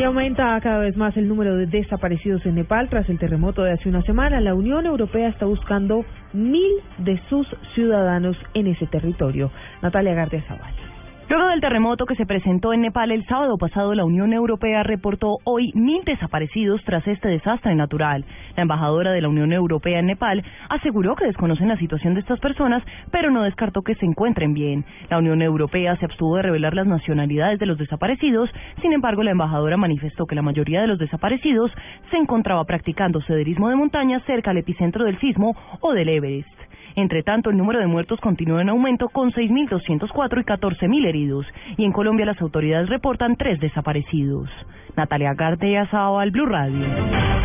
Y aumenta cada vez más el número de desaparecidos en Nepal tras el terremoto de hace una semana. La Unión Europea está buscando mil de sus ciudadanos en ese territorio. Natalia Gardia Zaval. Luego del terremoto que se presentó en Nepal el sábado pasado, la Unión Europea reportó hoy mil desaparecidos tras este desastre natural. La embajadora de la Unión Europea en Nepal aseguró que desconocen la situación de estas personas, pero no descartó que se encuentren bien. La Unión Europea se abstuvo de revelar las nacionalidades de los desaparecidos, sin embargo, la embajadora manifestó que la mayoría de los desaparecidos se encontraba practicando sederismo de montaña cerca al epicentro del sismo o del Everest. Entre tanto, el número de muertos continúa en aumento con 6.204 y 14.000 heridos. Y en Colombia las autoridades reportan tres desaparecidos. Natalia García al Blue Radio.